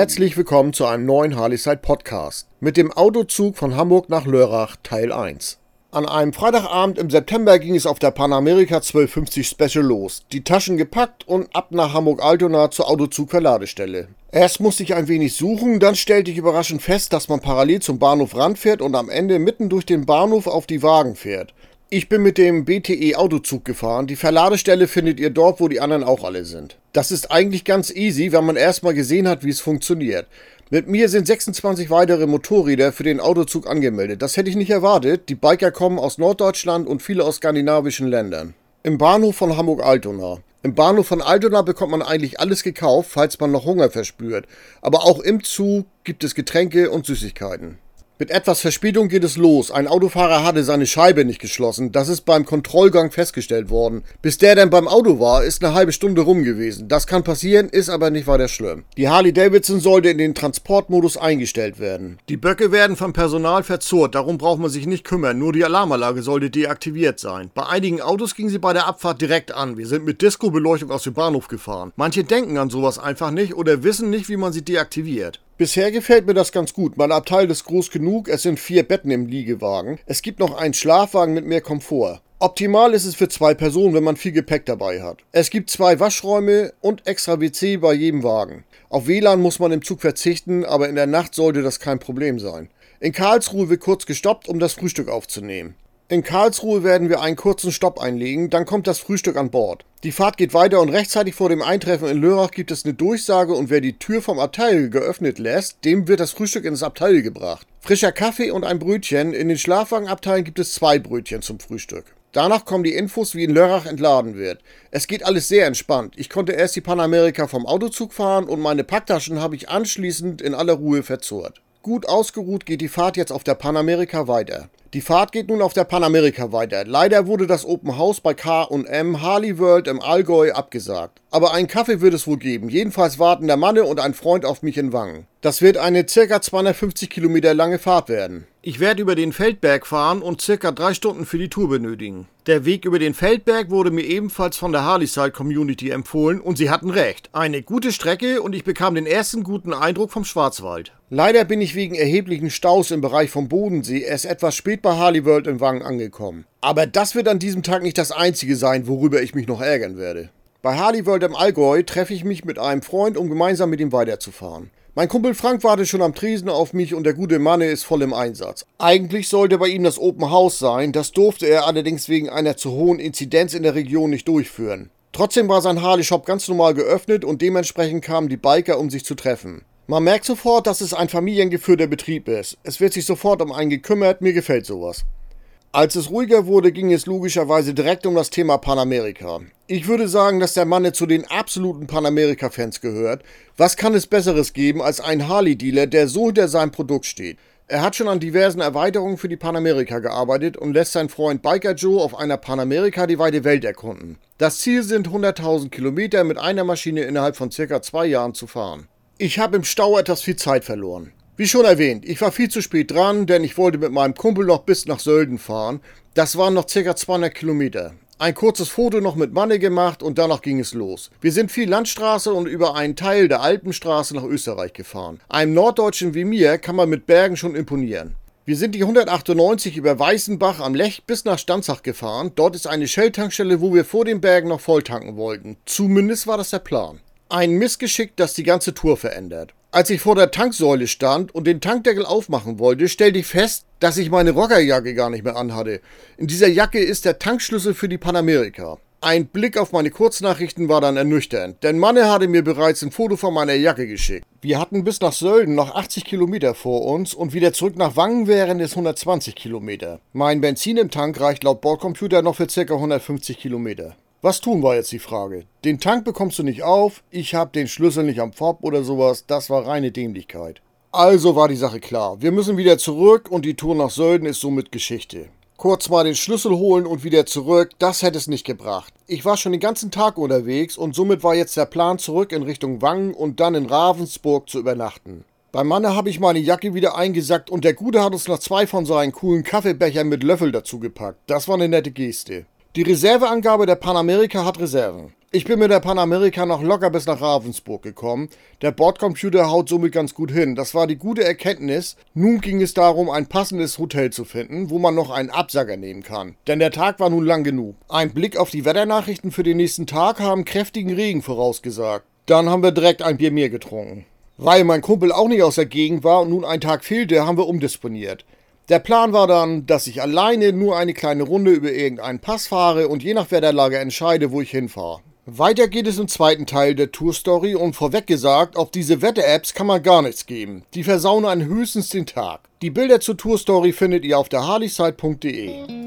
Herzlich willkommen zu einem neuen Harleyside Podcast mit dem Autozug von Hamburg nach Lörrach Teil 1. An einem Freitagabend im September ging es auf der Panamerika 1250 Special los. Die Taschen gepackt und ab nach Hamburg-Altona zur Autozug-Verladestelle. Erst musste ich ein wenig suchen, dann stellte ich überraschend fest, dass man parallel zum Bahnhof ranfährt und am Ende mitten durch den Bahnhof auf die Wagen fährt. Ich bin mit dem BTE Autozug gefahren. Die Verladestelle findet ihr dort, wo die anderen auch alle sind. Das ist eigentlich ganz easy, wenn man erstmal gesehen hat, wie es funktioniert. Mit mir sind 26 weitere Motorräder für den Autozug angemeldet. Das hätte ich nicht erwartet. Die Biker kommen aus Norddeutschland und viele aus skandinavischen Ländern. Im Bahnhof von Hamburg-Altona. Im Bahnhof von Altona bekommt man eigentlich alles gekauft, falls man noch Hunger verspürt. Aber auch im Zug gibt es Getränke und Süßigkeiten. Mit etwas Verspätung geht es los. Ein Autofahrer hatte seine Scheibe nicht geschlossen. Das ist beim Kontrollgang festgestellt worden. Bis der dann beim Auto war, ist eine halbe Stunde rum gewesen. Das kann passieren, ist aber nicht weiter schlimm. Die Harley Davidson sollte in den Transportmodus eingestellt werden. Die Böcke werden vom Personal verzurrt, darum braucht man sich nicht kümmern. Nur die Alarmanlage sollte deaktiviert sein. Bei einigen Autos ging sie bei der Abfahrt direkt an. Wir sind mit Disco-Beleuchtung aus dem Bahnhof gefahren. Manche denken an sowas einfach nicht oder wissen nicht, wie man sie deaktiviert. Bisher gefällt mir das ganz gut. Mein Abteil ist groß genug, es sind vier Betten im Liegewagen. Es gibt noch einen Schlafwagen mit mehr Komfort. Optimal ist es für zwei Personen, wenn man viel Gepäck dabei hat. Es gibt zwei Waschräume und extra WC bei jedem Wagen. Auf WLAN muss man im Zug verzichten, aber in der Nacht sollte das kein Problem sein. In Karlsruhe wird kurz gestoppt, um das Frühstück aufzunehmen. In Karlsruhe werden wir einen kurzen Stopp einlegen, dann kommt das Frühstück an Bord. Die Fahrt geht weiter und rechtzeitig vor dem Eintreffen in Lörrach gibt es eine Durchsage und wer die Tür vom Abteil geöffnet lässt, dem wird das Frühstück ins Abteil gebracht. Frischer Kaffee und ein Brötchen. In den Schlafwagenabteilen gibt es zwei Brötchen zum Frühstück. Danach kommen die Infos, wie in Lörrach entladen wird. Es geht alles sehr entspannt. Ich konnte erst die Panamerika vom Autozug fahren und meine Packtaschen habe ich anschließend in aller Ruhe verzurrt. Gut ausgeruht geht die Fahrt jetzt auf der Panamerika weiter. Die Fahrt geht nun auf der Panamerika weiter. Leider wurde das Open House bei K&M Harley World im Allgäu abgesagt. Aber einen Kaffee wird es wohl geben. Jedenfalls warten der Manne und ein Freund auf mich in Wangen. Das wird eine ca. 250 Kilometer lange Fahrt werden. Ich werde über den Feldberg fahren und ca. drei Stunden für die Tour benötigen. Der Weg über den Feldberg wurde mir ebenfalls von der Harleyside Community empfohlen und sie hatten recht. Eine gute Strecke und ich bekam den ersten guten Eindruck vom Schwarzwald. Leider bin ich wegen erheblichen Staus im Bereich vom Bodensee erst etwas spät bei Harley World in Wangen angekommen. Aber das wird an diesem Tag nicht das einzige sein, worüber ich mich noch ärgern werde. Bei Harley World im Allgäu treffe ich mich mit einem Freund, um gemeinsam mit ihm weiterzufahren. Mein Kumpel Frank wartet schon am Tresen auf mich und der gute Manne ist voll im Einsatz. Eigentlich sollte bei ihm das Open House sein, das durfte er allerdings wegen einer zu hohen Inzidenz in der Region nicht durchführen. Trotzdem war sein Harley Shop ganz normal geöffnet und dementsprechend kamen die Biker, um sich zu treffen. Man merkt sofort, dass es ein familiengeführter Betrieb ist. Es wird sich sofort um einen gekümmert, mir gefällt sowas. Als es ruhiger wurde, ging es logischerweise direkt um das Thema Panamerika. Ich würde sagen, dass der Mann zu den absoluten Panamerika-Fans gehört. Was kann es Besseres geben als ein Harley-Dealer, der so hinter seinem Produkt steht? Er hat schon an diversen Erweiterungen für die Panamerika gearbeitet und lässt seinen Freund Biker Joe auf einer Panamerika die weite Welt erkunden. Das Ziel sind 100.000 Kilometer mit einer Maschine innerhalb von circa zwei Jahren zu fahren. Ich habe im Stau etwas viel Zeit verloren. Wie schon erwähnt, ich war viel zu spät dran, denn ich wollte mit meinem Kumpel noch bis nach Sölden fahren. Das waren noch ca. 200 Kilometer. Ein kurzes Foto noch mit Manne gemacht und danach ging es los. Wir sind viel Landstraße und über einen Teil der Alpenstraße nach Österreich gefahren. Einem Norddeutschen wie mir kann man mit Bergen schon imponieren. Wir sind die 198 über Weißenbach am Lech bis nach Stanzach gefahren. Dort ist eine Shell-Tankstelle, wo wir vor den Bergen noch voll tanken wollten. Zumindest war das der Plan. Ein Missgeschick, das die ganze Tour verändert. Als ich vor der Tanksäule stand und den Tankdeckel aufmachen wollte, stellte ich fest, dass ich meine Rockerjacke gar nicht mehr anhatte. In dieser Jacke ist der Tankschlüssel für die Panamerika. Ein Blick auf meine Kurznachrichten war dann ernüchternd, denn Manne hatte mir bereits ein Foto von meiner Jacke geschickt. Wir hatten bis nach Sölden noch 80 Kilometer vor uns und wieder zurück nach Wangen wären es 120 Kilometer. Mein Benzin im Tank reicht laut Bordcomputer noch für ca. 150 Kilometer. Was tun war jetzt die Frage? Den Tank bekommst du nicht auf, ich hab den Schlüssel nicht am Fob oder sowas, das war reine Dämlichkeit. Also war die Sache klar. Wir müssen wieder zurück und die Tour nach Sölden ist somit Geschichte. Kurz mal den Schlüssel holen und wieder zurück, das hätte es nicht gebracht. Ich war schon den ganzen Tag unterwegs und somit war jetzt der Plan zurück in Richtung Wangen und dann in Ravensburg zu übernachten. Beim Manne habe ich meine Jacke wieder eingesackt und der Gute hat uns noch zwei von seinen coolen Kaffeebechern mit Löffel dazu gepackt. Das war eine nette Geste. Die Reserveangabe der Panamerika hat Reserven. Ich bin mit der Panamerika noch locker bis nach Ravensburg gekommen. Der Bordcomputer haut somit ganz gut hin. Das war die gute Erkenntnis. Nun ging es darum, ein passendes Hotel zu finden, wo man noch einen Absager nehmen kann. Denn der Tag war nun lang genug. Ein Blick auf die Wetternachrichten für den nächsten Tag haben kräftigen Regen vorausgesagt. Dann haben wir direkt ein Bier mehr getrunken. Weil mein Kumpel auch nicht aus der Gegend war und nun ein Tag fehlte, haben wir umdisponiert. Der Plan war dann, dass ich alleine nur eine kleine Runde über irgendeinen Pass fahre und je nach Wetterlage entscheide, wo ich hinfahre. Weiter geht es im zweiten Teil der Tour-Story und vorweg gesagt, auf diese Wetter-Apps kann man gar nichts geben. Die versauen einen höchstens den Tag. Die Bilder zur Tour-Story findet ihr auf der harleyside.de.